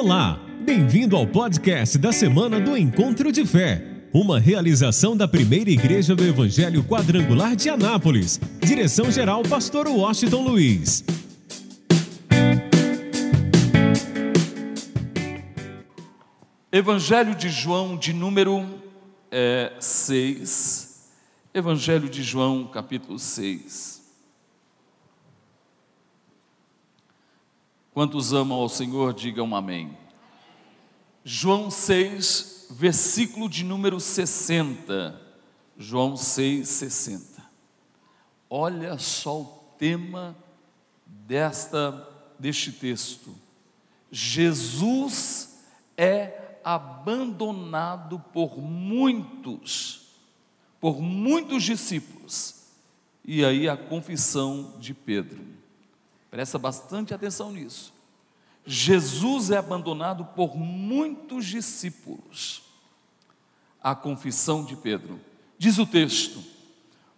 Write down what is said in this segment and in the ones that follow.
Olá, bem-vindo ao podcast da semana do Encontro de Fé, uma realização da primeira igreja do Evangelho Quadrangular de Anápolis. Direção-geral, Pastor Washington Luiz. Evangelho de João, de número 6. É, Evangelho de João, capítulo 6. Quantos amam ao Senhor, digam amém. João 6, versículo de número 60. João 6, 60. Olha só o tema desta deste texto. Jesus é abandonado por muitos, por muitos discípulos. E aí a confissão de Pedro. Presta bastante atenção nisso. Jesus é abandonado por muitos discípulos. A confissão de Pedro. Diz o texto: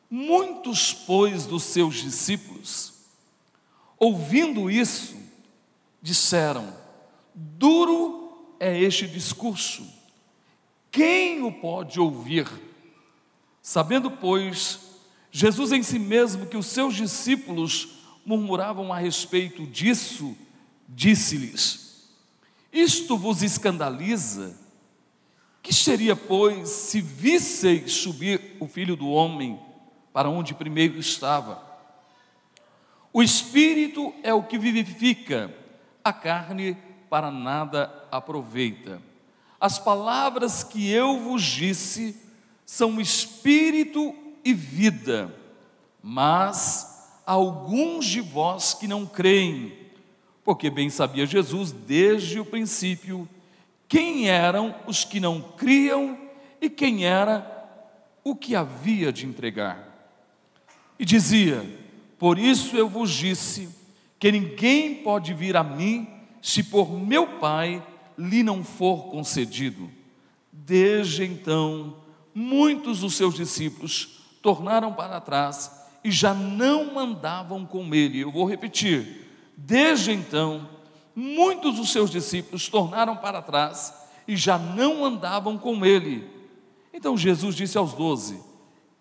Muitos, pois, dos seus discípulos, ouvindo isso, disseram: Duro é este discurso, quem o pode ouvir? Sabendo, pois, Jesus em si mesmo que os seus discípulos murmuravam a respeito disso, disse-lhes: Isto vos escandaliza? Que seria, pois, se visseis subir o filho do homem para onde primeiro estava? O espírito é o que vivifica, a carne para nada aproveita. As palavras que eu vos disse são espírito e vida, mas alguns de vós que não creem, porque bem sabia Jesus desde o princípio quem eram os que não criam e quem era o que havia de entregar. E dizia: Por isso eu vos disse que ninguém pode vir a mim se por meu Pai lhe não for concedido. Desde então, muitos dos seus discípulos tornaram para trás e já não andavam com ele. Eu vou repetir. Desde então, muitos dos seus discípulos tornaram para trás e já não andavam com ele. Então Jesus disse aos doze: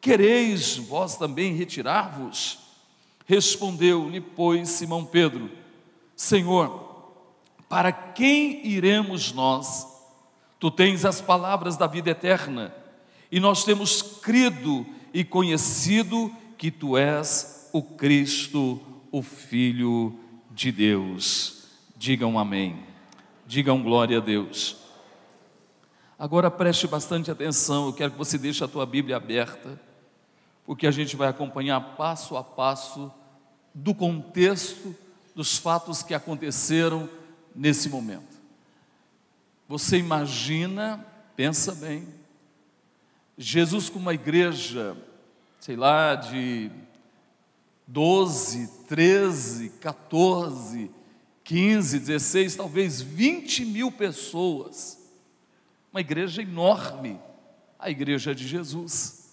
Quereis vós também retirar-vos? Respondeu-lhe, pois, Simão Pedro: Senhor, para quem iremos nós? Tu tens as palavras da vida eterna, e nós temos crido e conhecido que tu és o Cristo, o Filho de Deus. Digam amém. Digam glória a Deus. Agora preste bastante atenção, eu quero que você deixe a tua Bíblia aberta, porque a gente vai acompanhar passo a passo do contexto dos fatos que aconteceram nesse momento. Você imagina, pensa bem, Jesus com uma igreja sei lá, de 12, 13, 14, 15, 16, talvez 20 mil pessoas. Uma igreja enorme, a igreja de Jesus.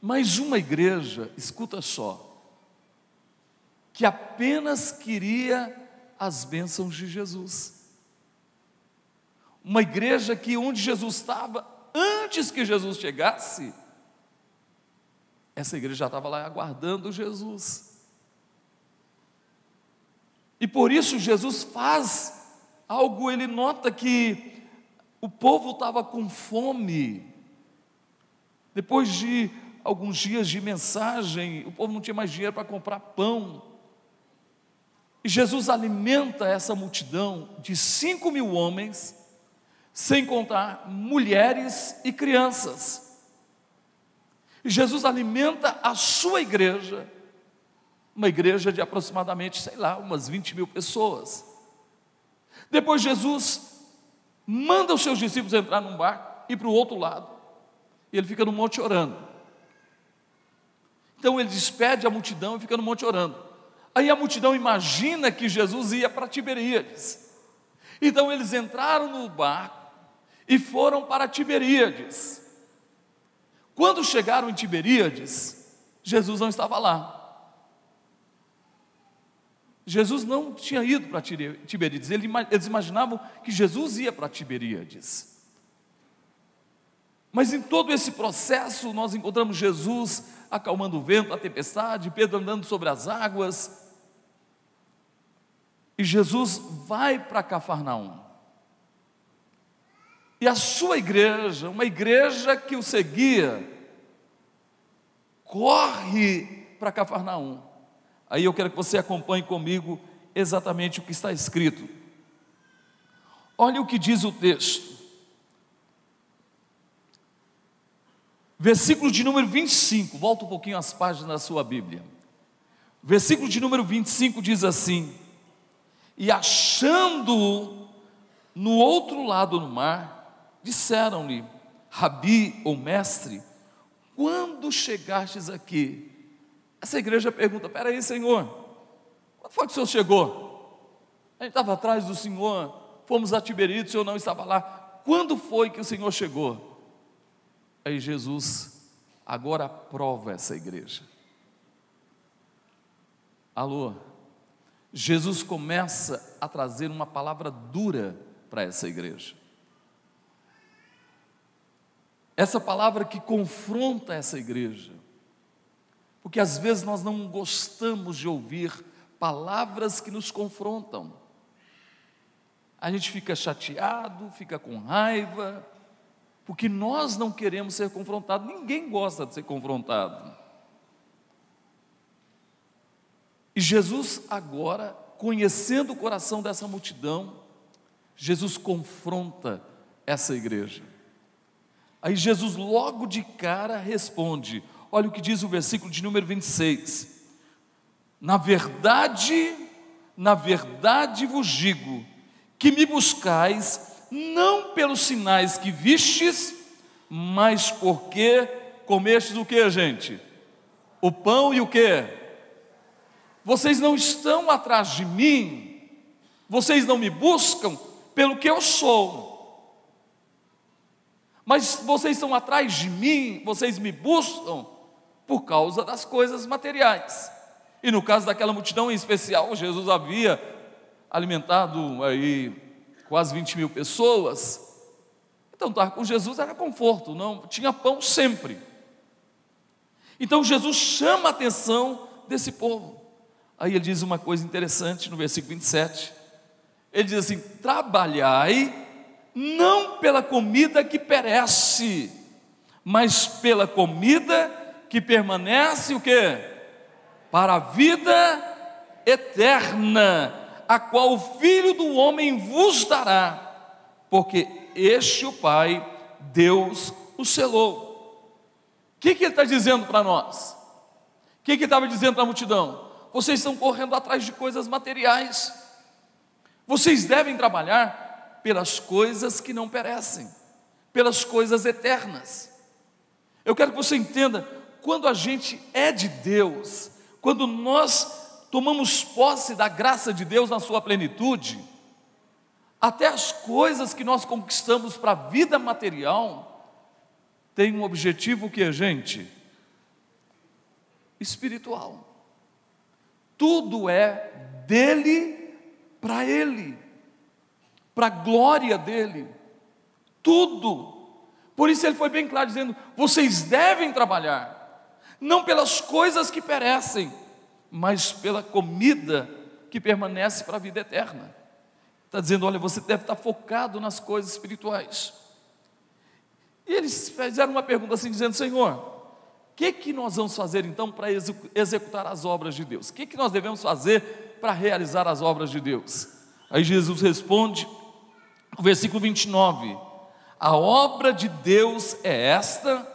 Mas uma igreja, escuta só, que apenas queria as bênçãos de Jesus. Uma igreja que onde Jesus estava, antes que Jesus chegasse, essa igreja já estava lá aguardando Jesus. E por isso Jesus faz algo, ele nota que o povo estava com fome. Depois de alguns dias de mensagem, o povo não tinha mais dinheiro para comprar pão. E Jesus alimenta essa multidão de cinco mil homens, sem contar mulheres e crianças. Jesus alimenta a sua igreja, uma igreja de aproximadamente, sei lá, umas 20 mil pessoas. Depois Jesus manda os seus discípulos entrar num barco e para o outro lado, e ele fica no monte orando. Então ele despede a multidão e fica no monte orando. Aí a multidão imagina que Jesus ia para Tiberíades. Então eles entraram no barco e foram para Tiberíades. Quando chegaram em Tiberíades, Jesus não estava lá. Jesus não tinha ido para Tiberíades, eles imaginavam que Jesus ia para Tiberíades. Mas em todo esse processo, nós encontramos Jesus acalmando o vento, a tempestade, Pedro andando sobre as águas. E Jesus vai para Cafarnaum. E a sua igreja, uma igreja que o seguia, corre para Cafarnaum. Aí eu quero que você acompanhe comigo exatamente o que está escrito. Olha o que diz o texto. Versículo de número 25, volta um pouquinho as páginas da sua Bíblia. Versículo de número 25 diz assim: E achando no outro lado do mar, disseram-lhe, Rabi ou mestre, quando chegastes aqui? Essa igreja pergunta: Peraí, Senhor, quando foi que o Senhor chegou? A gente estava atrás do Senhor, fomos a Tiberíades, o Senhor não estava lá. Quando foi que o Senhor chegou? Aí Jesus agora aprova essa igreja. Alô? Jesus começa a trazer uma palavra dura para essa igreja. Essa palavra que confronta essa igreja. Porque às vezes nós não gostamos de ouvir palavras que nos confrontam. A gente fica chateado, fica com raiva, porque nós não queremos ser confrontados, ninguém gosta de ser confrontado. E Jesus, agora, conhecendo o coração dessa multidão, Jesus confronta essa igreja. Aí Jesus, logo de cara, responde: olha o que diz o versículo de número 26. Na verdade, na verdade vos digo, que me buscais não pelos sinais que vistes, mas porque comestes o que, gente? O pão e o que? Vocês não estão atrás de mim, vocês não me buscam pelo que eu sou, mas vocês estão atrás de mim, vocês me buscam por causa das coisas materiais. E no caso daquela multidão em especial, Jesus havia alimentado aí quase 20 mil pessoas. Então, estar com Jesus era conforto, não tinha pão sempre. Então, Jesus chama a atenção desse povo. Aí ele diz uma coisa interessante no versículo 27. Ele diz assim: Trabalhai não pela comida que perece, mas pela comida que permanece o que? Para a vida eterna a qual o Filho do Homem vos dará, porque este o Pai, Deus, o selou. O que, que ele está dizendo para nós? O que, que ele estava dizendo para a multidão? Vocês estão correndo atrás de coisas materiais, vocês devem trabalhar pelas coisas que não perecem, pelas coisas eternas. Eu quero que você entenda, quando a gente é de Deus, quando nós tomamos posse da graça de Deus na sua plenitude, até as coisas que nós conquistamos para a vida material têm um objetivo que é, gente, espiritual. Tudo é dele para ele, para a glória dele. Tudo. Por isso ele foi bem claro dizendo: vocês devem trabalhar, não pelas coisas que perecem, mas pela comida que permanece para a vida eterna. Está dizendo: olha, você deve estar focado nas coisas espirituais. E eles fizeram uma pergunta assim, dizendo: Senhor, o que, que nós vamos fazer então para executar as obras de Deus? O que, que nós devemos fazer para realizar as obras de Deus? Aí Jesus responde, no versículo 29, a obra de Deus é esta,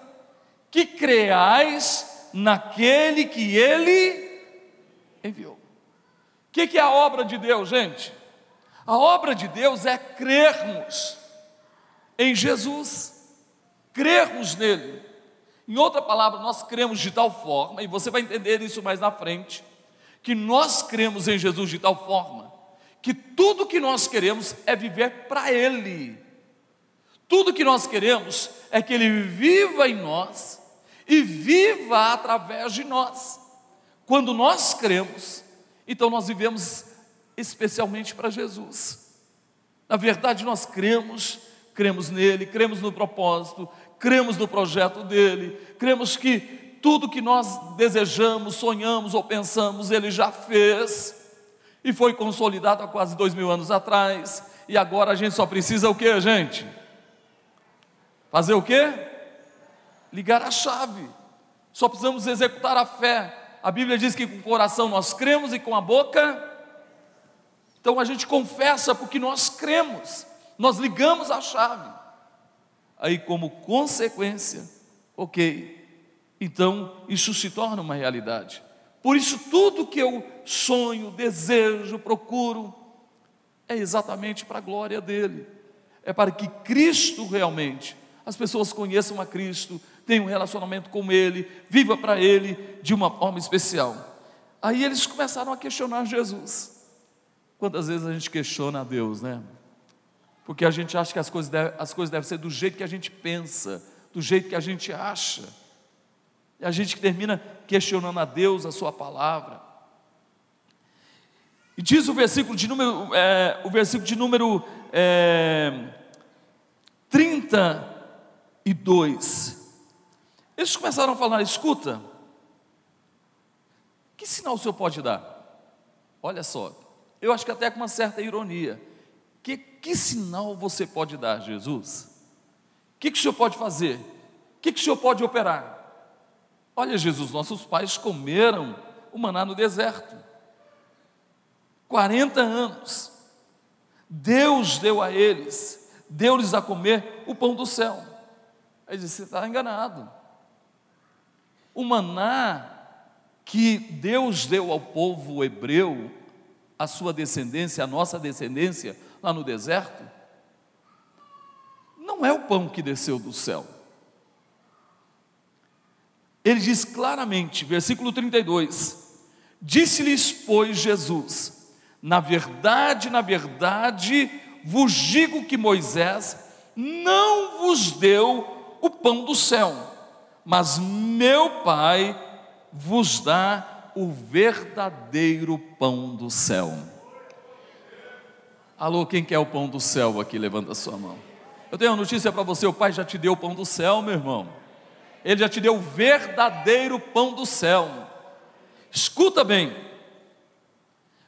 que creais naquele que Ele enviou. O que, que é a obra de Deus, gente? A obra de Deus é crermos em Jesus, crermos nele. Em outra palavra, nós cremos de tal forma, e você vai entender isso mais na frente, que nós cremos em Jesus de tal forma, que tudo que nós queremos é viver para Ele. Tudo que nós queremos é que Ele viva em nós e viva através de nós. Quando nós cremos, então nós vivemos especialmente para Jesus. Na verdade, nós cremos, cremos nele, cremos no propósito, cremos no projeto dele, cremos que tudo que nós desejamos, sonhamos ou pensamos, ele já fez e foi consolidado há quase dois mil anos atrás. E agora a gente só precisa o que, gente? Fazer o que? Ligar a chave. Só precisamos executar a fé. A Bíblia diz que com o coração nós cremos e com a boca. Então a gente confessa porque nós cremos. Nós ligamos a chave. Aí, como consequência, ok, então isso se torna uma realidade. Por isso, tudo que eu sonho, desejo, procuro, é exatamente para a glória dele. É para que Cristo realmente, as pessoas conheçam a Cristo, tenham um relacionamento com Ele, viva para Ele de uma forma especial. Aí eles começaram a questionar Jesus. Quantas vezes a gente questiona a Deus, né? Porque a gente acha que as coisas, deve, as coisas devem ser do jeito que a gente pensa, do jeito que a gente acha. E a gente termina questionando a Deus, a Sua palavra. E diz o versículo de número, é, o versículo de número é, 32. Eles começaram a falar: escuta, que sinal o senhor pode dar? Olha só, eu acho que até com uma certa ironia. Que, que sinal você pode dar, Jesus? O que, que o senhor pode fazer? O que, que o senhor pode operar? Olha, Jesus, nossos pais comeram o maná no deserto. 40 anos. Deus deu a eles, deu-lhes a comer o pão do céu. Aí disse: Você está enganado. O maná que Deus deu ao povo hebreu, a sua descendência, a nossa descendência, lá no deserto, não é o pão que desceu do céu. Ele diz claramente, versículo 32: Disse-lhes, pois, Jesus: Na verdade, na verdade, vos digo que Moisés não vos deu o pão do céu, mas meu Pai vos dá o verdadeiro pão do céu. Alô, quem quer o pão do céu aqui? Levanta a sua mão. Eu tenho uma notícia para você: o Pai já te deu o pão do céu, meu irmão. Ele já te deu o verdadeiro pão do céu. Escuta bem,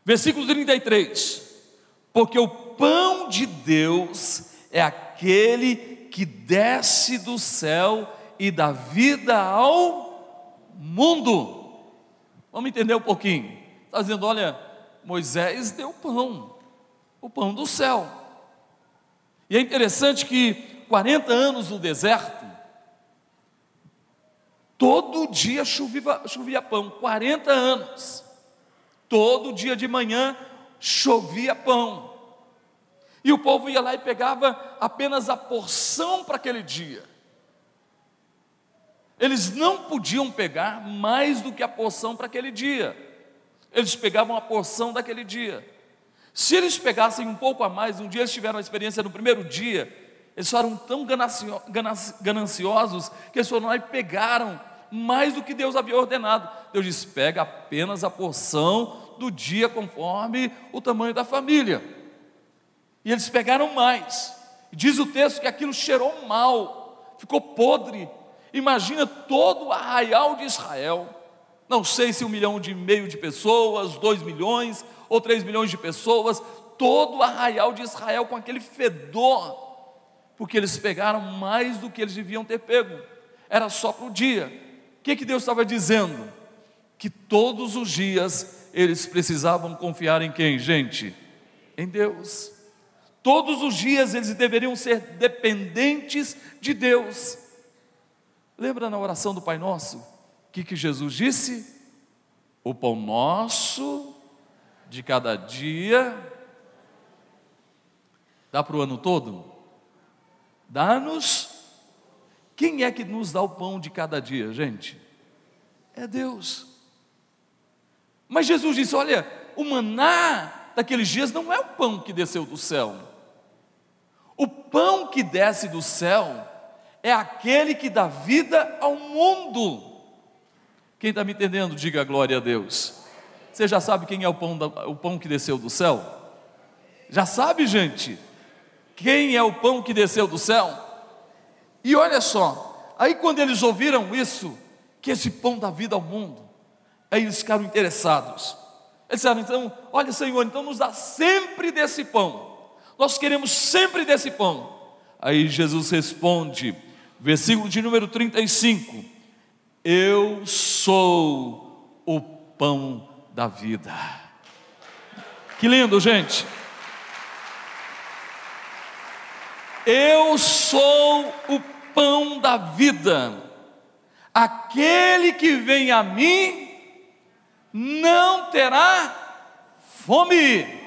versículo 33: Porque o pão de Deus é aquele que desce do céu e dá vida ao mundo. Vamos entender um pouquinho. Está dizendo, olha, Moisés deu pão, o pão do céu. E é interessante que 40 anos no deserto, Todo dia chovia, chovia pão, 40 anos. Todo dia de manhã chovia pão. E o povo ia lá e pegava apenas a porção para aquele dia. Eles não podiam pegar mais do que a porção para aquele dia. Eles pegavam a porção daquele dia. Se eles pegassem um pouco a mais, um dia eles tiveram a experiência no primeiro dia, eles foram tão gananciosos que eles foram lá e pegaram mais do que Deus havia ordenado. Deus disse: pega apenas a porção do dia conforme o tamanho da família. E eles pegaram mais. Diz o texto que aquilo cheirou mal, ficou podre. Imagina todo o arraial de Israel. Não sei se um milhão e meio de pessoas, dois milhões ou três milhões de pessoas, todo o arraial de Israel com aquele fedor, porque eles pegaram mais do que eles deviam ter pego, era só para o dia que, que Deus estava dizendo? Que todos os dias eles precisavam confiar em quem, gente? Em Deus. Todos os dias eles deveriam ser dependentes de Deus. Lembra na oração do Pai Nosso? O que, que Jesus disse? O pão nosso de cada dia. Dá para o ano todo? Dá-nos quem é que nos dá o pão de cada dia, gente? É Deus. Mas Jesus disse: olha, o maná daqueles dias não é o pão que desceu do céu. O pão que desce do céu é aquele que dá vida ao mundo. Quem está me entendendo, diga glória a Deus. Você já sabe quem é o pão, da, o pão que desceu do céu? Já sabe, gente? Quem é o pão que desceu do céu? E olha só, aí quando eles ouviram isso, que esse pão dá vida ao mundo, aí eles ficaram interessados. Eles disseram, então, olha Senhor, então nos dá sempre desse pão. Nós queremos sempre desse pão. Aí Jesus responde, versículo de número 35: Eu sou o pão da vida. Que lindo, gente. Eu sou o pão da vida. Aquele que vem a mim não terá fome.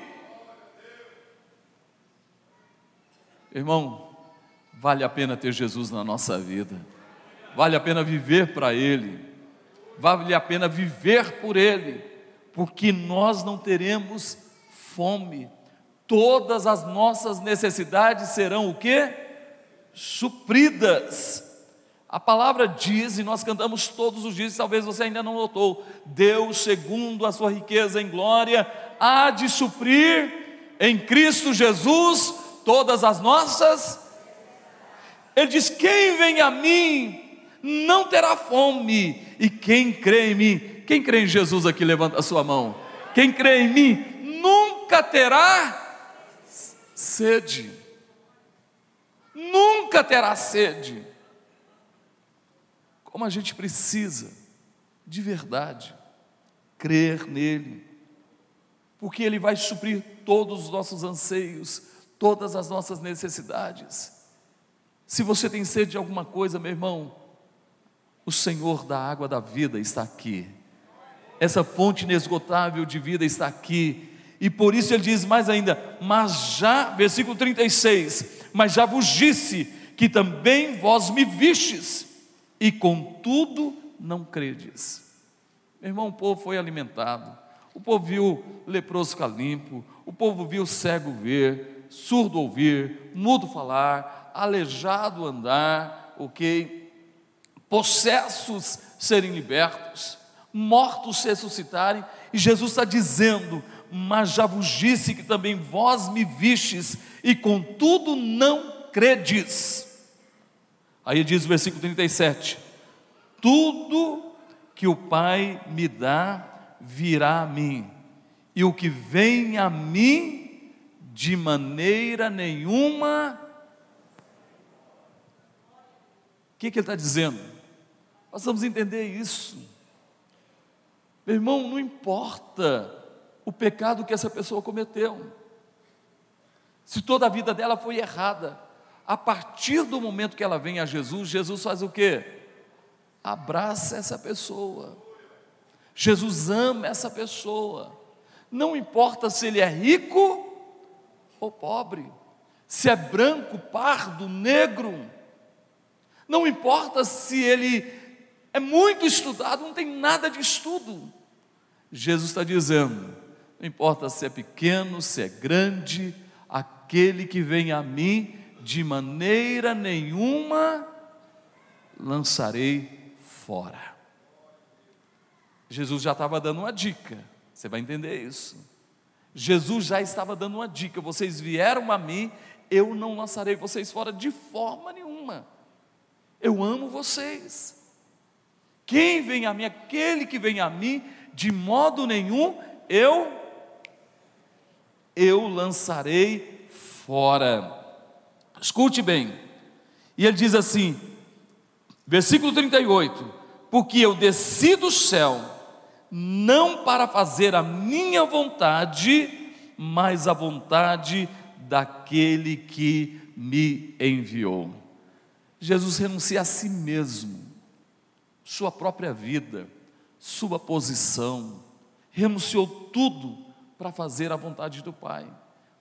Irmão, vale a pena ter Jesus na nossa vida, vale a pena viver para Ele, vale a pena viver por Ele, porque nós não teremos fome, todas as nossas necessidades serão o que? Supridas. A palavra diz, e nós cantamos todos os dias, talvez você ainda não notou: Deus, segundo a sua riqueza em glória, há de suprir em Cristo Jesus todas as nossas. Ele diz: Quem vem a mim não terá fome, e quem crê em mim, quem crê em Jesus aqui, levanta a sua mão. Quem crê em mim nunca terá sede. Nunca terá sede como a gente precisa, de verdade, crer nele, porque ele vai suprir todos os nossos anseios, todas as nossas necessidades. Se você tem sede de alguma coisa, meu irmão, o Senhor da água da vida está aqui. Essa fonte inesgotável de vida está aqui. E por isso ele diz mais ainda: Mas já, versículo 36, mas já vos disse que também vós me vistes e contudo não credes. Meu irmão, o povo foi alimentado, o povo viu leproso ficar limpo, o povo viu cego ver, surdo ouvir, mudo falar, aleijado andar, ok? Possessos serem libertos, mortos ressuscitarem, e Jesus está dizendo: Mas já vos disse que também vós me vistes, e contudo não credes. Aí diz o versículo 37: Tudo que o Pai me dá virá a mim, e o que vem a mim, de maneira nenhuma. O que, que ele está dizendo? Nós vamos entender isso. Meu irmão, não importa o pecado que essa pessoa cometeu, se toda a vida dela foi errada, a partir do momento que ela vem a Jesus, Jesus faz o quê? Abraça essa pessoa. Jesus ama essa pessoa. Não importa se ele é rico ou pobre, se é branco, pardo, negro. Não importa se ele é muito estudado, não tem nada de estudo. Jesus está dizendo: não importa se é pequeno, se é grande, aquele que vem a mim de maneira nenhuma lançarei fora. Jesus já estava dando uma dica, você vai entender isso. Jesus já estava dando uma dica: vocês vieram a mim, eu não lançarei vocês fora de forma nenhuma. Eu amo vocês. Quem vem a mim, aquele que vem a mim, de modo nenhum eu eu lançarei fora. Escute bem. E ele diz assim, versículo 38: Porque eu desci do céu, não para fazer a minha vontade, mas a vontade daquele que me enviou. Jesus renuncia a si mesmo, sua própria vida, sua posição, renunciou tudo para fazer a vontade do Pai.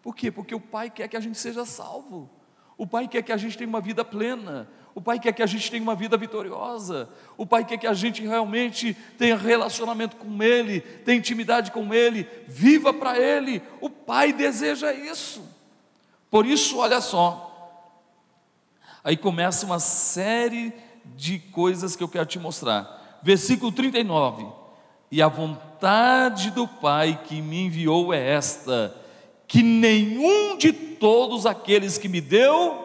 Por quê? Porque o Pai quer que a gente seja salvo. O Pai quer que a gente tenha uma vida plena. O Pai quer que a gente tenha uma vida vitoriosa. O Pai quer que a gente realmente tenha relacionamento com Ele, tenha intimidade com Ele, viva para Ele. O Pai deseja isso. Por isso, olha só. Aí começa uma série de coisas que eu quero te mostrar. Versículo 39. E a vontade vontade do Pai que me enviou é esta: que nenhum de todos aqueles que me deu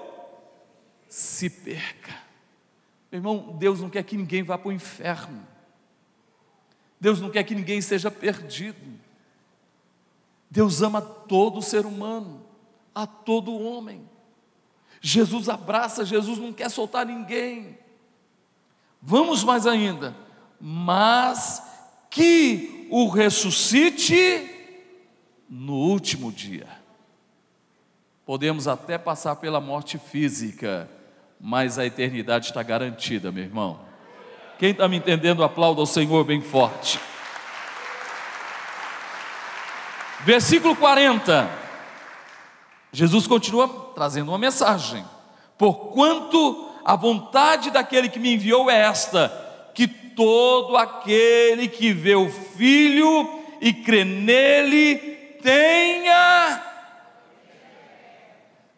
se perca. Meu irmão, Deus não quer que ninguém vá para o inferno. Deus não quer que ninguém seja perdido. Deus ama todo ser humano, a todo homem. Jesus abraça, Jesus não quer soltar ninguém. Vamos mais ainda, mas que o ressuscite no último dia. Podemos até passar pela morte física, mas a eternidade está garantida, meu irmão. Quem está me entendendo, aplauda ao Senhor bem forte. Versículo 40. Jesus continua trazendo uma mensagem. Porquanto a vontade daquele que me enviou é esta: todo aquele que vê o Filho e crê nele tenha.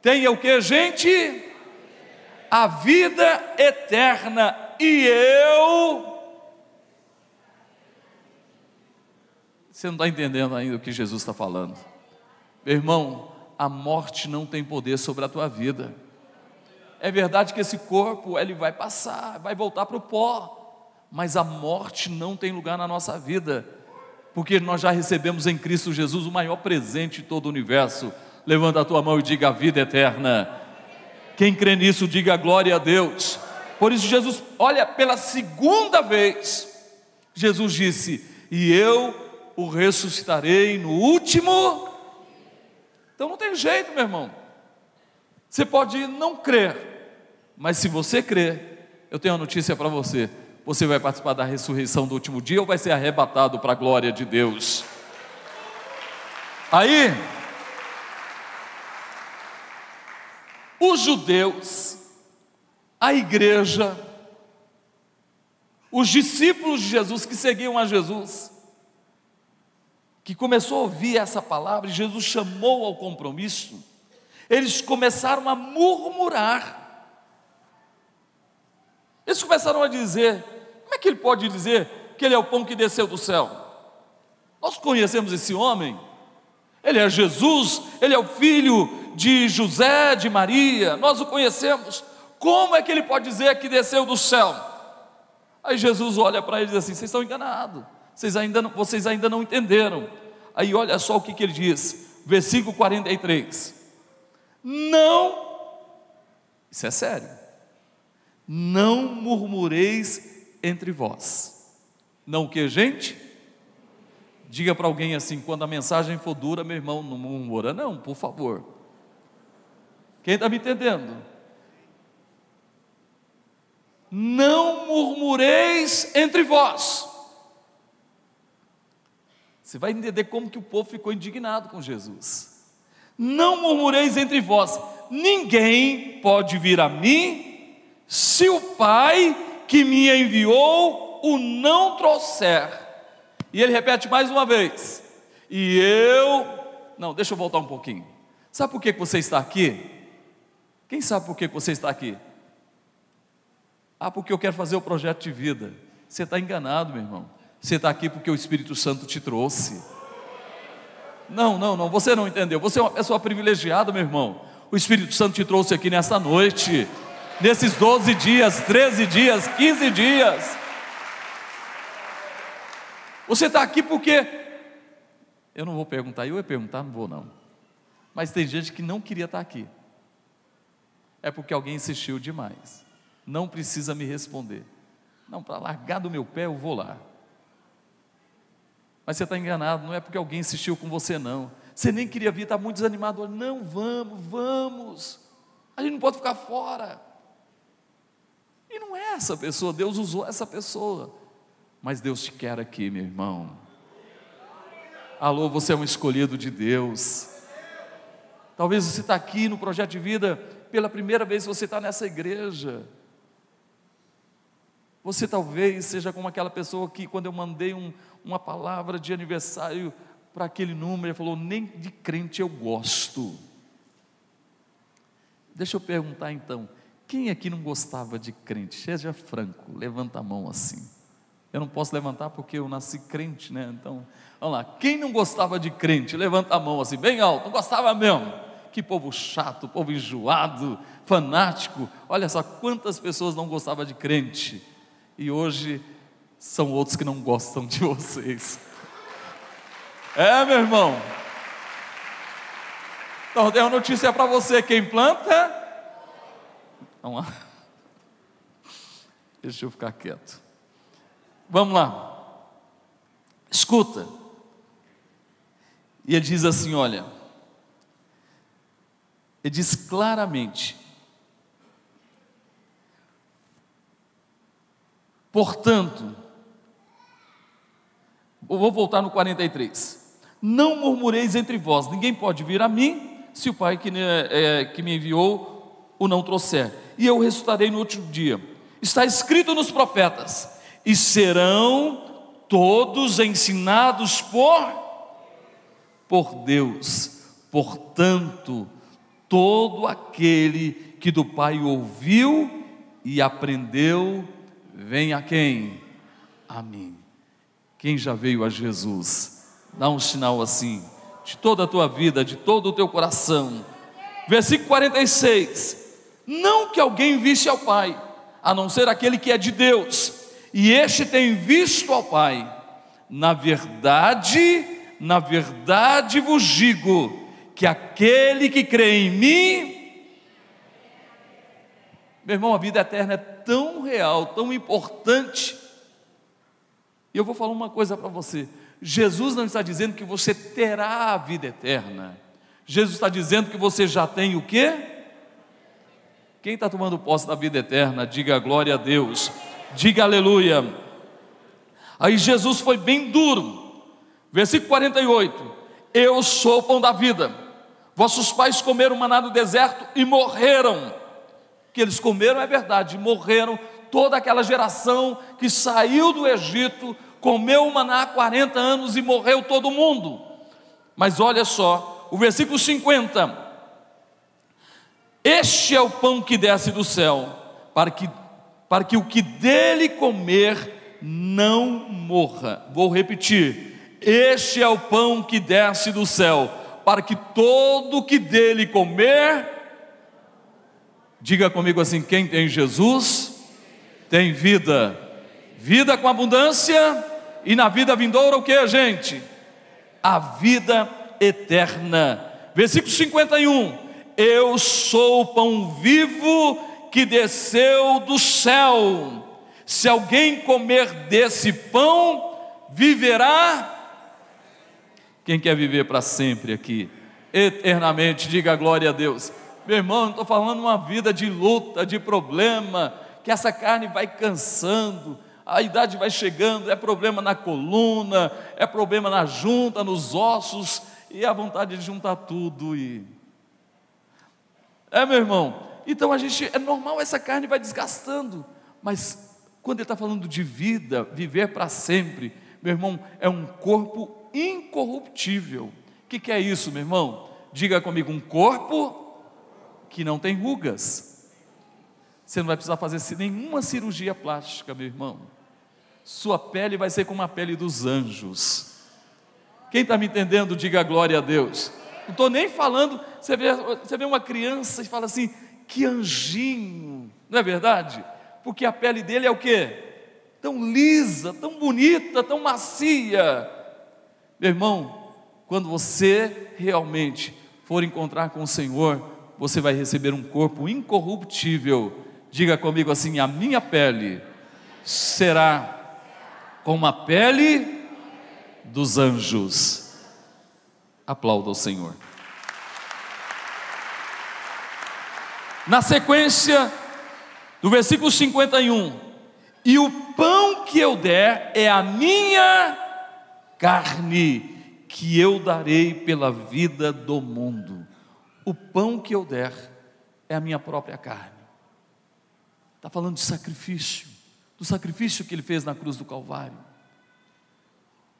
Tenha o que, gente? A vida eterna. E eu. Você não está entendendo ainda o que Jesus está falando. Meu irmão, a morte não tem poder sobre a tua vida. É verdade que esse corpo ele vai passar, vai voltar para o pó, mas a morte não tem lugar na nossa vida, porque nós já recebemos em Cristo Jesus o maior presente de todo o universo. Levanta a tua mão e diga a vida eterna. Quem crê nisso, diga glória a Deus. Por isso, Jesus, olha, pela segunda vez, Jesus disse: E eu o ressuscitarei no último. Então não tem jeito, meu irmão. Você pode não crer, mas se você crer, eu tenho uma notícia para você: você vai participar da ressurreição do último dia ou vai ser arrebatado para a glória de Deus. Aí, os judeus, a igreja, os discípulos de Jesus que seguiam a Jesus, que começou a ouvir essa palavra e Jesus chamou ao compromisso, eles começaram a murmurar. Eles começaram a dizer: como é que ele pode dizer que ele é o pão que desceu do céu? Nós conhecemos esse homem, ele é Jesus, ele é o filho de José, de Maria, nós o conhecemos. Como é que ele pode dizer que desceu do céu? Aí Jesus olha para ele e diz assim: vocês estão enganados, vocês ainda não, vocês ainda não entenderam. Aí olha só o que, que ele diz, versículo 43. Não, isso é sério não murmureis entre vós. Não o que, gente? Diga para alguém assim, quando a mensagem for dura, meu irmão, não murmura, não, por favor. Quem está me entendendo? Não murmureis entre vós. Você vai entender como que o povo ficou indignado com Jesus. Não murmureis entre vós. Ninguém pode vir a mim se o Pai que me enviou o não trouxer. E ele repete mais uma vez: E eu. Não, deixa eu voltar um pouquinho. Sabe por que você está aqui? Quem sabe por que você está aqui? Ah, porque eu quero fazer o projeto de vida. Você está enganado, meu irmão. Você está aqui porque o Espírito Santo te trouxe. Não, não, não, você não entendeu. Você é uma pessoa privilegiada, meu irmão. O Espírito Santo te trouxe aqui nesta noite nesses 12 dias, 13 dias, 15 dias. Você está aqui porque. Eu não vou perguntar, eu ia perguntar, não vou não. Mas tem gente que não queria estar tá aqui. É porque alguém insistiu demais. Não precisa me responder. Não, para largar do meu pé eu vou lá. Mas você está enganado, não é porque alguém insistiu com você, não. Você nem queria vir, está muito desanimado. Não, vamos, vamos. A gente não pode ficar fora. E não é essa pessoa, Deus usou essa pessoa. Mas Deus te quer aqui, meu irmão. Alô, você é um escolhido de Deus. Talvez você está aqui no projeto de vida pela primeira vez você está nessa igreja. Você talvez seja como aquela pessoa que, quando eu mandei um, uma palavra de aniversário para aquele número, ele falou: nem de crente eu gosto. Deixa eu perguntar então: quem aqui não gostava de crente? Seja franco, levanta a mão assim. Eu não posso levantar porque eu nasci crente, né? Então, vamos lá. Quem não gostava de crente? Levanta a mão assim, bem alto. Não gostava mesmo. Que povo chato, povo enjoado, fanático. Olha só quantas pessoas não gostavam de crente. E hoje são outros que não gostam de vocês. É, meu irmão. Então, tem uma notícia para você: quem planta. Vamos lá. Deixa eu ficar quieto. Vamos lá. Escuta. E ele diz assim: olha. Ele diz claramente: Portanto, vou voltar no 43. Não murmureis entre vós, ninguém pode vir a mim se o Pai que, é, que me enviou o não trouxer, e eu ressuscitarei no último dia. Está escrito nos profetas: e serão todos ensinados por por Deus. Portanto, todo aquele que do Pai ouviu e aprendeu, vem a quem? A mim. Quem já veio a Jesus? Dá um sinal assim, de toda a tua vida, de todo o teu coração. Versículo 46: Não que alguém visse ao Pai, a não ser aquele que é de Deus e este tem visto ao Pai. Na verdade, na verdade vos digo que aquele que crê em mim, meu irmão, a vida eterna é tão real, tão importante. E eu vou falar uma coisa para você: Jesus não está dizendo que você terá a vida eterna. Jesus está dizendo que você já tem o quê? Quem está tomando posse da vida eterna, diga glória a Deus. Diga aleluia. Aí Jesus foi bem duro. Versículo 48. Eu sou o pão da vida. Vossos pais comeram maná no deserto e morreram. Que eles comeram é verdade, morreram. Toda aquela geração que saiu do Egito, comeu o maná há 40 anos e morreu todo mundo. Mas olha só, o versículo 50. Este é o pão que desce do céu, para que para que o que dele comer não morra. Vou repetir: este é o pão que desce do céu, para que todo que dele comer, diga comigo assim: quem tem Jesus, tem vida, vida com abundância, e na vida vindoura o que, gente? A vida eterna. Versículo 51: Eu sou o pão vivo que desceu do céu. Se alguém comer desse pão, viverá. Quem quer viver para sempre aqui? Eternamente, diga glória a Deus. Meu irmão, estou falando uma vida de luta, de problema, que essa carne vai cansando, a idade vai chegando, é problema na coluna, é problema na junta, nos ossos, e a vontade de juntar tudo e. É, meu irmão, então a gente, é normal essa carne vai desgastando, mas quando ele está falando de vida, viver para sempre, meu irmão, é um corpo incorruptível. O que, que é isso, meu irmão? Diga comigo, um corpo que não tem rugas. Você não vai precisar fazer nenhuma cirurgia plástica, meu irmão. Sua pele vai ser como a pele dos anjos. Quem está me entendendo, diga glória a Deus. Não estou nem falando, você vê, você vê uma criança e fala assim, que anjinho, não é verdade? Porque a pele dele é o que? Tão lisa, tão bonita, tão macia. Meu irmão, quando você realmente for encontrar com o Senhor, você vai receber um corpo incorruptível. Diga comigo assim: a minha pele será como a pele dos anjos. Aplauda o Senhor. Na sequência do versículo 51, e o pão que eu der é a minha carne, que eu darei pela vida do mundo. O pão que eu der é a minha própria carne. Está falando de sacrifício, do sacrifício que ele fez na cruz do Calvário.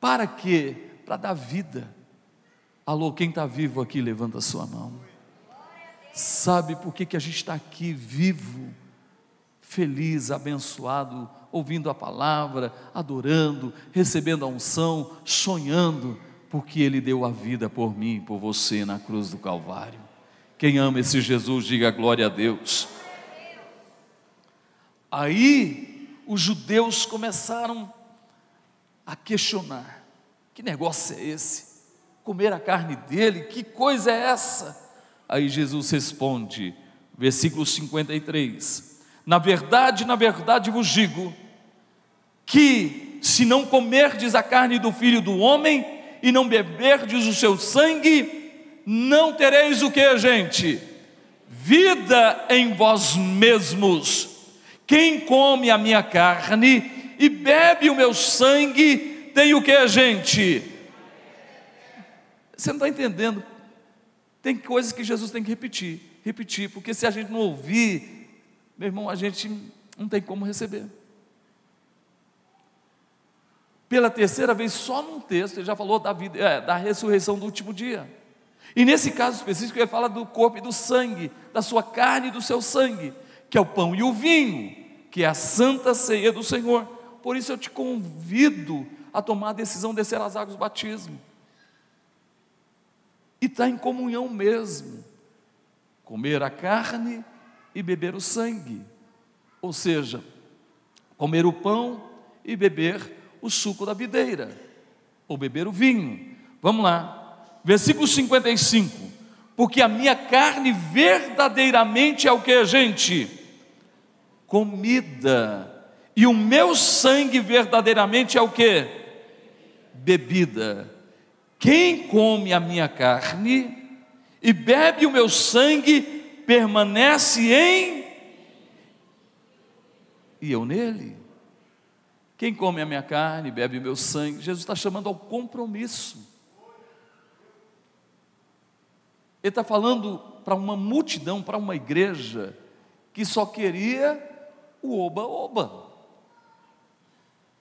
Para quê? Para dar vida. Alô, quem está vivo aqui, levanta a sua mão. Sabe por que, que a gente está aqui vivo, feliz, abençoado, ouvindo a palavra, adorando, recebendo a unção, sonhando, porque Ele deu a vida por mim, por você na cruz do Calvário. Quem ama esse Jesus, diga glória a Deus. Aí os judeus começaram a questionar: que negócio é esse? Comer a carne dele, que coisa é essa? Aí Jesus responde, versículo 53: Na verdade, na verdade vos digo, que se não comerdes a carne do filho do homem e não beberdes o seu sangue, não tereis o que, gente? Vida em vós mesmos. Quem come a minha carne e bebe o meu sangue, tem o que, gente? Você não está entendendo. Tem coisas que Jesus tem que repetir, repetir, porque se a gente não ouvir, meu irmão, a gente não tem como receber. Pela terceira vez, só num texto, ele já falou da, vida, é, da ressurreição do último dia. E nesse caso específico, ele fala do corpo e do sangue, da sua carne e do seu sangue, que é o pão e o vinho, que é a santa ceia do Senhor. Por isso eu te convido a tomar a decisão de descer as águas do batismo. E estar tá em comunhão mesmo. Comer a carne e beber o sangue. Ou seja, comer o pão e beber o suco da videira, ou beber o vinho. Vamos lá, versículo 55. Porque a minha carne verdadeiramente é o que, gente? comida, e o meu sangue verdadeiramente é o que? Bebida. Quem come a minha carne e bebe o meu sangue, permanece em e eu nele. Quem come a minha carne, bebe o meu sangue, Jesus está chamando ao compromisso. Ele está falando para uma multidão, para uma igreja, que só queria o oba-oba.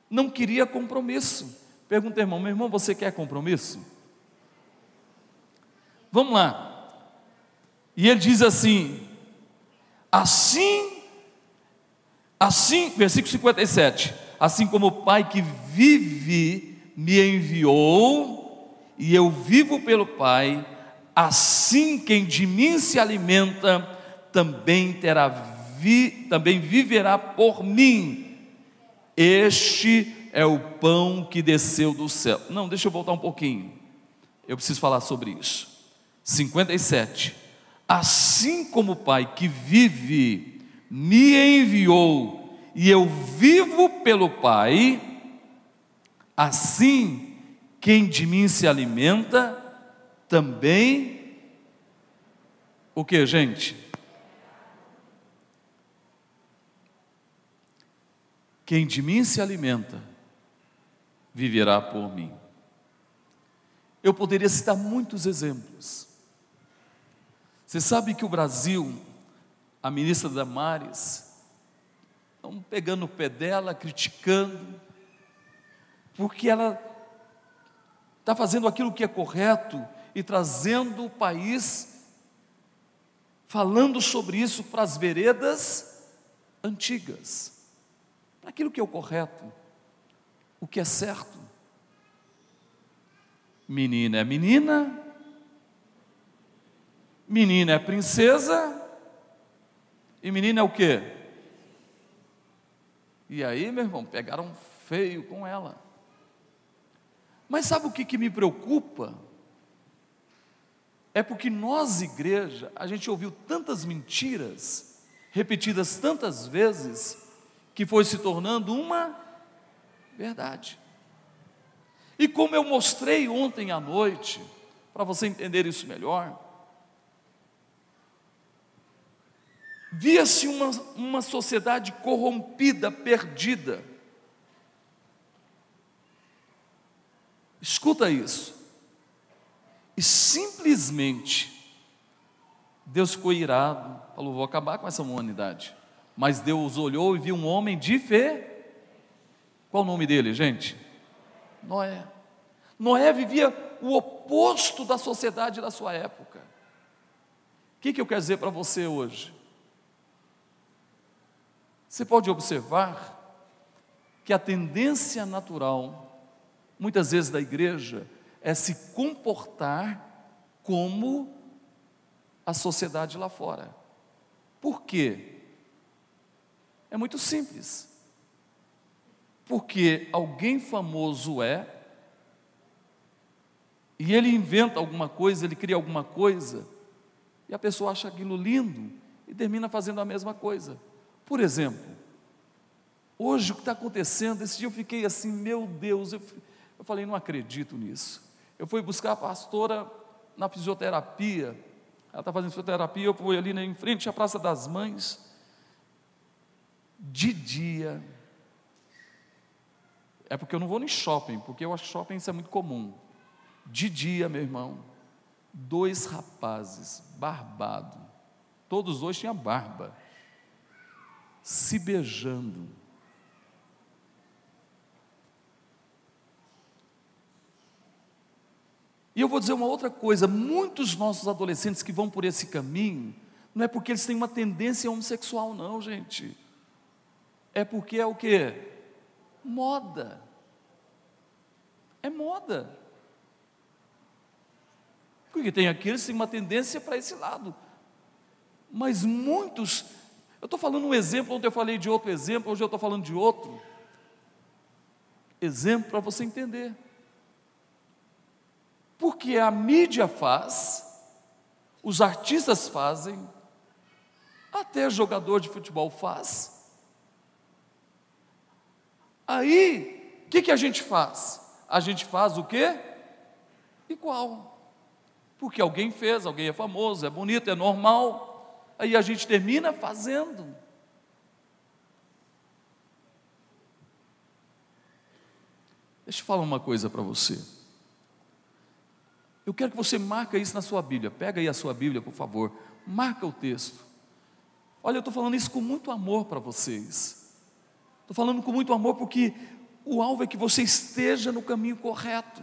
Não queria compromisso. Pergunta, irmão, meu irmão, você quer compromisso? Vamos lá. E ele diz assim: assim, assim, versículo 57, assim como o Pai que vive me enviou, e eu vivo pelo Pai, assim quem de mim se alimenta, também terá vi, também viverá por mim. Este é o pão que desceu do céu. Não, deixa eu voltar um pouquinho. Eu preciso falar sobre isso. 57. Assim como o Pai que vive me enviou e eu vivo pelo Pai, assim quem de mim se alimenta também o que, gente? Quem de mim se alimenta, viverá por mim. Eu poderia citar muitos exemplos. Você sabe que o Brasil, a ministra Damares, estão pegando o pé dela, criticando, porque ela está fazendo aquilo que é correto e trazendo o país, falando sobre isso para as veredas antigas para aquilo que é o correto, o que é certo. Menina é menina, menina é princesa, e menina é o quê? E aí, meu irmão, pegaram feio com ela. Mas sabe o que, que me preocupa? É porque nós, igreja, a gente ouviu tantas mentiras, repetidas tantas vezes, que foi se tornando uma verdade. E como eu mostrei ontem à noite, para você entender isso melhor, via-se uma, uma sociedade corrompida, perdida. Escuta isso. E simplesmente Deus ficou irado, falou: vou acabar com essa humanidade. Mas Deus olhou e viu um homem de fé. Qual o nome dele, gente? Noé. Noé vivia o oposto da sociedade da sua época. O que, que eu quero dizer para você hoje? Você pode observar que a tendência natural, muitas vezes da igreja, é se comportar como a sociedade lá fora. Por quê? É muito simples. Porque alguém famoso é, e ele inventa alguma coisa, ele cria alguma coisa, e a pessoa acha aquilo lindo e termina fazendo a mesma coisa. Por exemplo, hoje o que está acontecendo, esse dia eu fiquei assim, meu Deus, eu, eu falei, não acredito nisso. Eu fui buscar a pastora na fisioterapia, ela está fazendo fisioterapia, eu fui ali em frente à Praça das Mães, de dia, é porque eu não vou no shopping, porque eu acho que shopping isso é muito comum. De dia, meu irmão, dois rapazes, barbado, todos dois tinham barba, se beijando. E eu vou dizer uma outra coisa: muitos nossos adolescentes que vão por esse caminho, não é porque eles têm uma tendência homossexual, não, gente. É porque é o que? Moda. É moda. Porque tem aqueles que têm uma tendência para esse lado. Mas muitos, eu estou falando um exemplo, ontem eu falei de outro exemplo, hoje eu estou falando de outro. Exemplo para você entender. Porque a mídia faz, os artistas fazem, até jogador de futebol faz. Aí, o que, que a gente faz? A gente faz o quê? Igual. Porque alguém fez, alguém é famoso, é bonito, é normal. Aí a gente termina fazendo. Deixa eu falar uma coisa para você. Eu quero que você marque isso na sua Bíblia. Pega aí a sua Bíblia, por favor. Marca o texto. Olha, eu estou falando isso com muito amor para vocês. Estou falando com muito amor porque o alvo é que você esteja no caminho correto.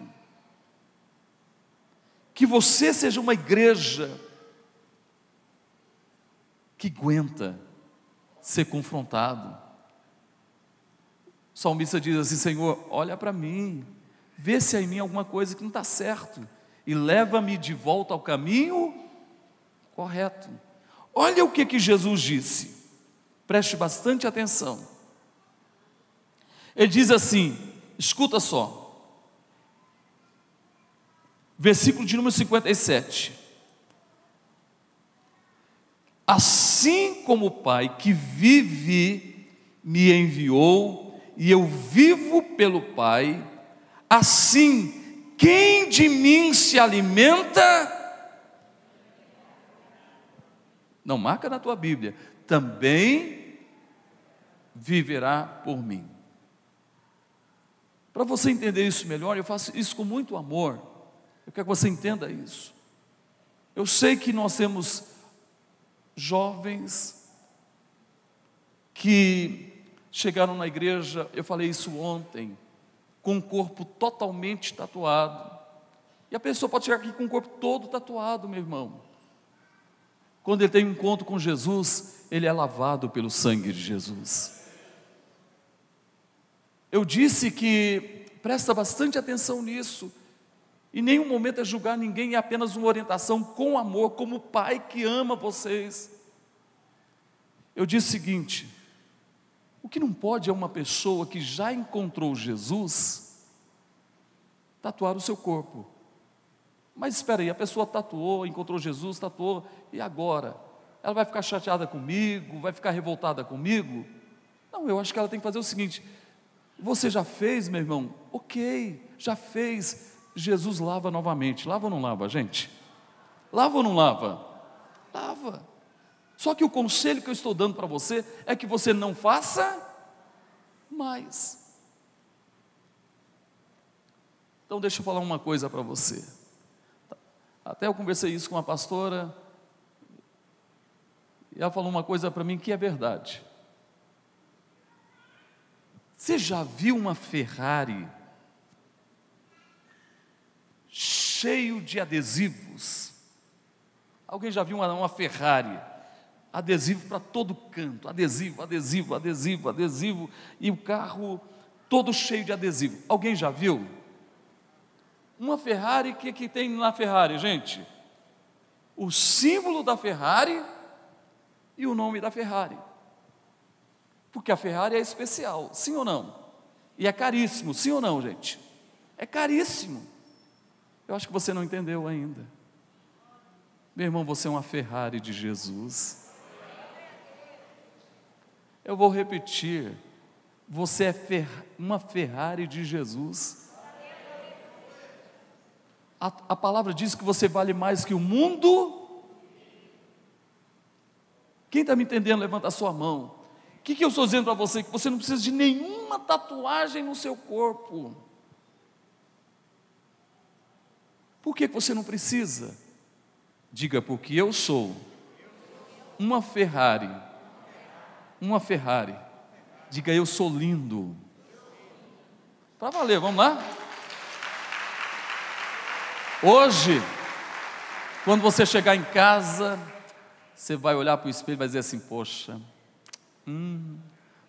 Que você seja uma igreja que aguenta ser confrontado. O salmista diz assim: Senhor, olha para mim, vê se há em mim alguma coisa que não está certo e leva-me de volta ao caminho correto. Olha o que, que Jesus disse, preste bastante atenção. Ele diz assim: escuta só, versículo de número 57. Assim como o Pai que vive me enviou, e eu vivo pelo Pai, assim quem de mim se alimenta, não marca na tua Bíblia, também viverá por mim. Para você entender isso melhor, eu faço isso com muito amor. Eu quero que você entenda isso. Eu sei que nós temos jovens que chegaram na igreja, eu falei isso ontem, com o corpo totalmente tatuado. E a pessoa pode chegar aqui com o corpo todo tatuado, meu irmão. Quando ele tem um encontro com Jesus, ele é lavado pelo sangue de Jesus. Eu disse que presta bastante atenção nisso. Em nenhum momento é julgar ninguém, é apenas uma orientação com amor, como pai que ama vocês. Eu disse o seguinte: o que não pode é uma pessoa que já encontrou Jesus tatuar o seu corpo. Mas espera aí, a pessoa tatuou, encontrou Jesus, tatuou, e agora? Ela vai ficar chateada comigo, vai ficar revoltada comigo? Não, eu acho que ela tem que fazer o seguinte: você já fez, meu irmão? Ok, já fez. Jesus lava novamente. Lava ou não lava, gente? Lava ou não lava? Lava. Só que o conselho que eu estou dando para você é que você não faça mais. Então, deixa eu falar uma coisa para você. Até eu conversei isso com uma pastora, e ela falou uma coisa para mim que é verdade. Você já viu uma Ferrari cheio de adesivos? Alguém já viu uma, uma Ferrari adesivo para todo canto, adesivo, adesivo, adesivo, adesivo, e o carro todo cheio de adesivo. Alguém já viu? Uma Ferrari, o que, que tem na Ferrari, gente? O símbolo da Ferrari e o nome da Ferrari. Porque a Ferrari é especial, sim ou não? E é caríssimo, sim ou não, gente? É caríssimo. Eu acho que você não entendeu ainda. Meu irmão, você é uma Ferrari de Jesus. Eu vou repetir. Você é fer uma Ferrari de Jesus. A, a palavra diz que você vale mais que o mundo. Quem está me entendendo, levanta a sua mão. O que, que eu estou dizendo para você? Que você não precisa de nenhuma tatuagem no seu corpo. Por que você não precisa? Diga, porque eu sou uma Ferrari. Uma Ferrari. Diga, eu sou lindo. Para valer, vamos lá? Hoje, quando você chegar em casa, você vai olhar para o espelho e vai dizer assim: Poxa, hum,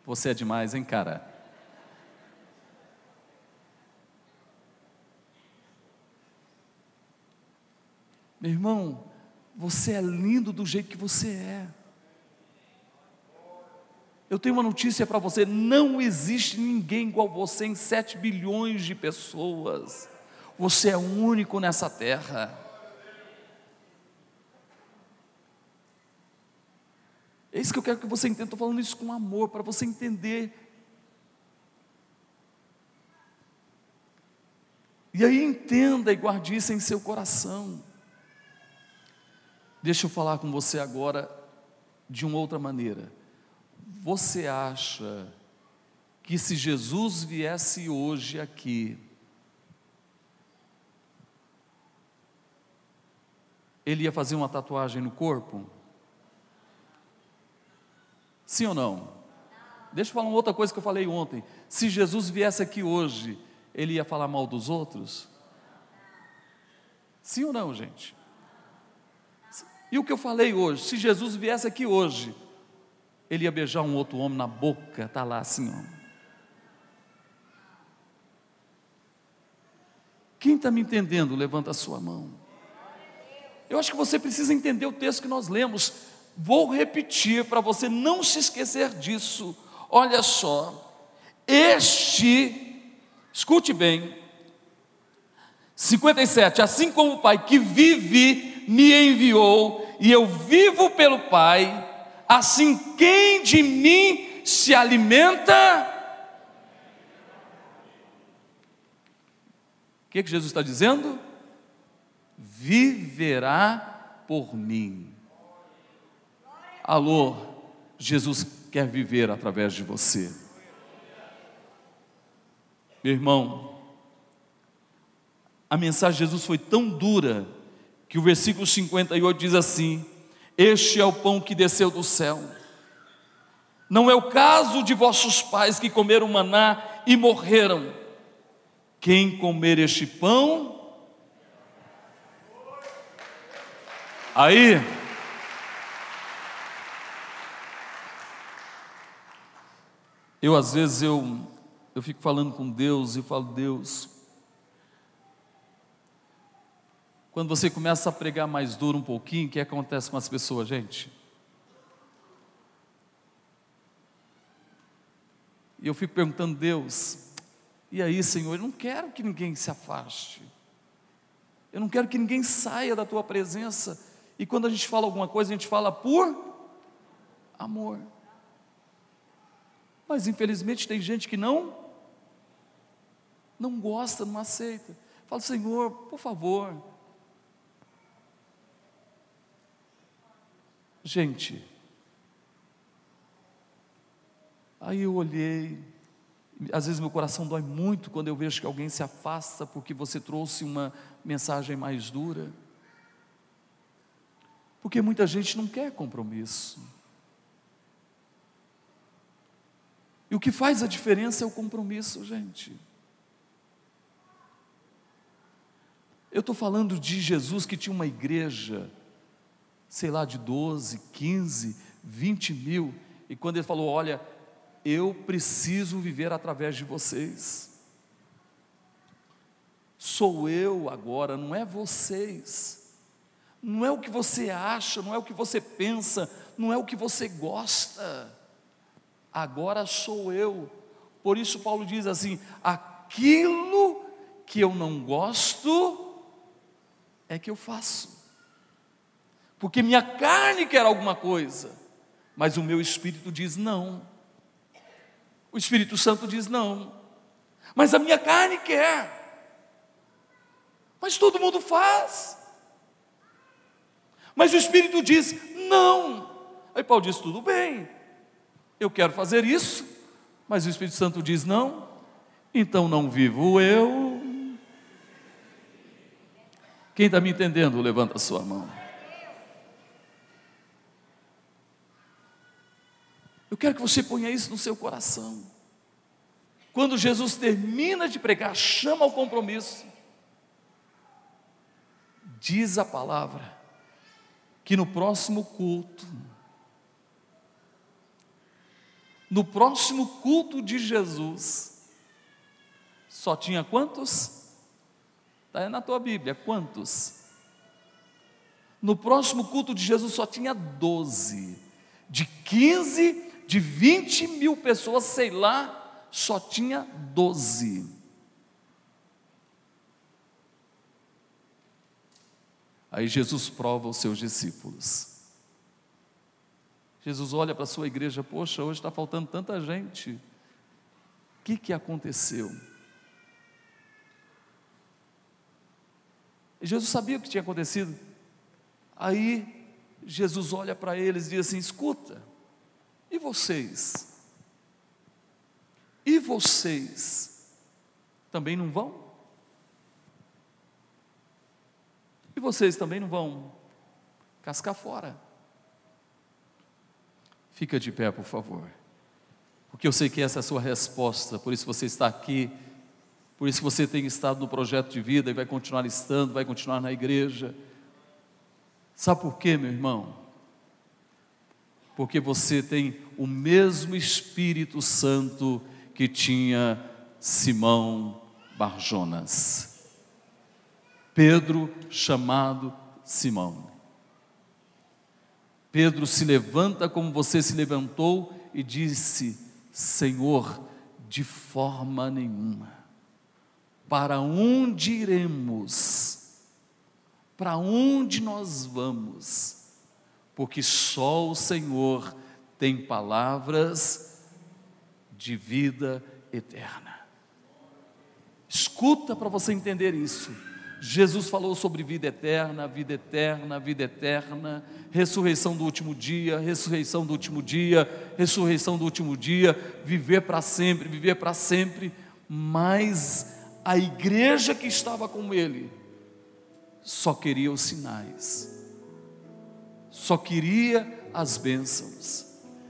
você é demais, hein, cara? Meu irmão, você é lindo do jeito que você é. Eu tenho uma notícia para você: não existe ninguém igual você em 7 bilhões de pessoas. Você é único nessa terra. É isso que eu quero que você entenda. Estou falando isso com amor, para você entender. E aí entenda e guarde isso em seu coração. Deixa eu falar com você agora de uma outra maneira. Você acha que se Jesus viesse hoje aqui, ele ia fazer uma tatuagem no corpo? Sim ou não? Deixa eu falar uma outra coisa que eu falei ontem. Se Jesus viesse aqui hoje, ele ia falar mal dos outros? Sim ou não, gente? E o que eu falei hoje, se Jesus viesse aqui hoje, ele ia beijar um outro homem na boca, está lá assim, ó. Quem está me entendendo, levanta a sua mão. Eu acho que você precisa entender o texto que nós lemos. Vou repetir para você não se esquecer disso. Olha só, este, escute bem, 57, assim como o Pai que vive me enviou e eu vivo pelo Pai, assim quem de mim se alimenta. O que, que Jesus está dizendo? Viverá por mim. Alô, Jesus quer viver através de você. Meu irmão, a mensagem de Jesus foi tão dura que o versículo 58 diz assim: Este é o pão que desceu do céu. Não é o caso de vossos pais que comeram maná e morreram. Quem comer este pão, aí, eu às vezes eu, eu fico falando com Deus e falo, Deus, Quando você começa a pregar mais duro um pouquinho, o que acontece com as pessoas, gente? E eu fico perguntando, Deus, e aí, Senhor, eu não quero que ninguém se afaste. Eu não quero que ninguém saia da tua presença. E quando a gente fala alguma coisa, a gente fala por amor. Mas infelizmente tem gente que não não gosta, não aceita. Fala, Senhor, por favor, Gente, aí eu olhei, às vezes meu coração dói muito quando eu vejo que alguém se afasta porque você trouxe uma mensagem mais dura. Porque muita gente não quer compromisso. E o que faz a diferença é o compromisso, gente. Eu estou falando de Jesus que tinha uma igreja sei lá, de 12, 15, 20 mil. E quando ele falou: Olha, eu preciso viver através de vocês. Sou eu agora, não é vocês. Não é o que você acha, não é o que você pensa, não é o que você gosta. Agora sou eu. Por isso, Paulo diz assim: aquilo que eu não gosto é que eu faço. Porque minha carne quer alguma coisa, mas o meu espírito diz não. O Espírito Santo diz não. Mas a minha carne quer. Mas todo mundo faz. Mas o Espírito diz não. Aí Paulo diz: tudo bem, eu quero fazer isso, mas o Espírito Santo diz não, então não vivo eu. Quem está me entendendo, levanta a sua mão. Eu quero que você ponha isso no seu coração. Quando Jesus termina de pregar, chama ao compromisso. Diz a palavra que no próximo culto, no próximo culto de Jesus, só tinha quantos? Está aí na tua Bíblia, quantos? No próximo culto de Jesus só tinha doze, de 15 de 20 mil pessoas, sei lá, só tinha 12. Aí Jesus prova os seus discípulos. Jesus olha para a sua igreja, poxa, hoje está faltando tanta gente. O que, que aconteceu? Jesus sabia o que tinha acontecido. Aí Jesus olha para eles e diz assim: escuta, e vocês? E vocês também não vão? E vocês também não vão cascar fora? Fica de pé, por favor. Porque eu sei que essa é a sua resposta, por isso você está aqui, por isso você tem estado no projeto de vida e vai continuar estando, vai continuar na igreja. Sabe por quê, meu irmão? Porque você tem o mesmo Espírito Santo que tinha Simão Barjonas. Pedro, chamado Simão. Pedro se levanta como você se levantou e disse: Senhor, de forma nenhuma. Para onde iremos? Para onde nós vamos? Porque só o Senhor tem palavras de vida eterna. Escuta para você entender isso. Jesus falou sobre vida eterna, vida eterna, vida eterna, ressurreição do último dia, ressurreição do último dia, ressurreição do último dia, viver para sempre, viver para sempre. Mas a igreja que estava com ele só queria os sinais só queria as bênçãos,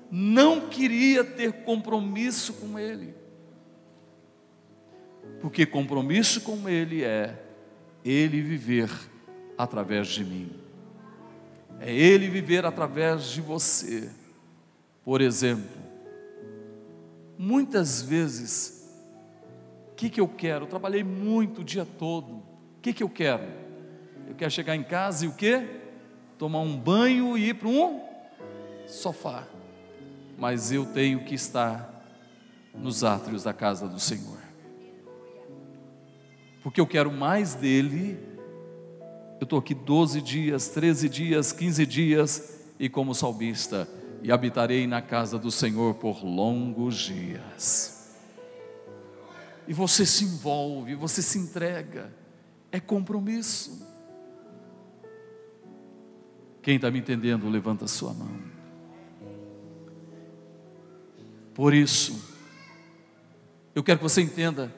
não queria ter compromisso com Ele, porque compromisso com Ele é Ele viver através de mim, é Ele viver através de você. Por exemplo, muitas vezes, o que, que eu quero? Eu trabalhei muito o dia todo, o que, que eu quero? Eu quero chegar em casa e o que? Tomar um banho e ir para um sofá. Mas eu tenho que estar nos átrios da casa do Senhor. Porque eu quero mais dele. Eu estou aqui 12 dias, 13 dias, 15 dias, e como salmista, e habitarei na casa do Senhor por longos dias. E você se envolve, você se entrega, é compromisso. Quem está me entendendo, levanta a sua mão. Por isso, eu quero que você entenda,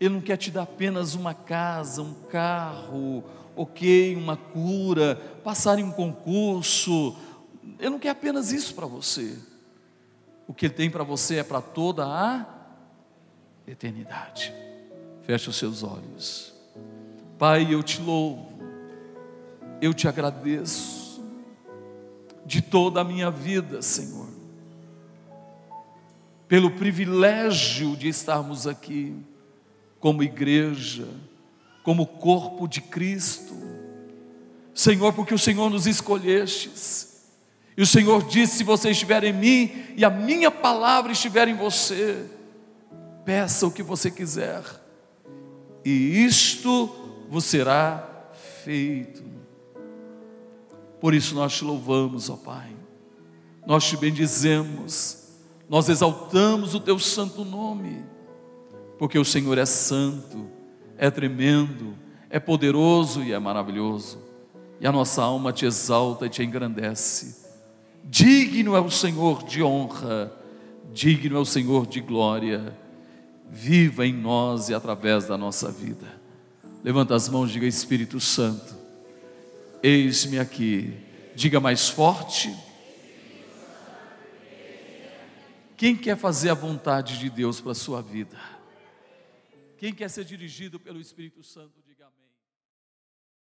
Ele não quer te dar apenas uma casa, um carro, ok, uma cura, passar em um concurso. Ele não quer apenas isso para você. O que Ele tem para você é para toda a eternidade. Feche os seus olhos. Pai, eu te louvo, eu te agradeço de toda a minha vida, Senhor. Pelo privilégio de estarmos aqui como igreja, como corpo de Cristo. Senhor, porque o Senhor nos escolhestes. E o Senhor disse: se você estiver em mim e a minha palavra estiver em você, peça o que você quiser, e isto vos será feito. Por isso nós te louvamos, ó Pai, nós te bendizemos, nós exaltamos o teu santo nome, porque o Senhor é santo, é tremendo, é poderoso e é maravilhoso, e a nossa alma te exalta e te engrandece. Digno é o Senhor de honra, digno é o Senhor de glória, viva em nós e através da nossa vida. Levanta as mãos, diga Espírito Santo, eis-me aqui. Diga mais forte. Quem quer fazer a vontade de Deus para a sua vida? Quem quer ser dirigido pelo Espírito Santo?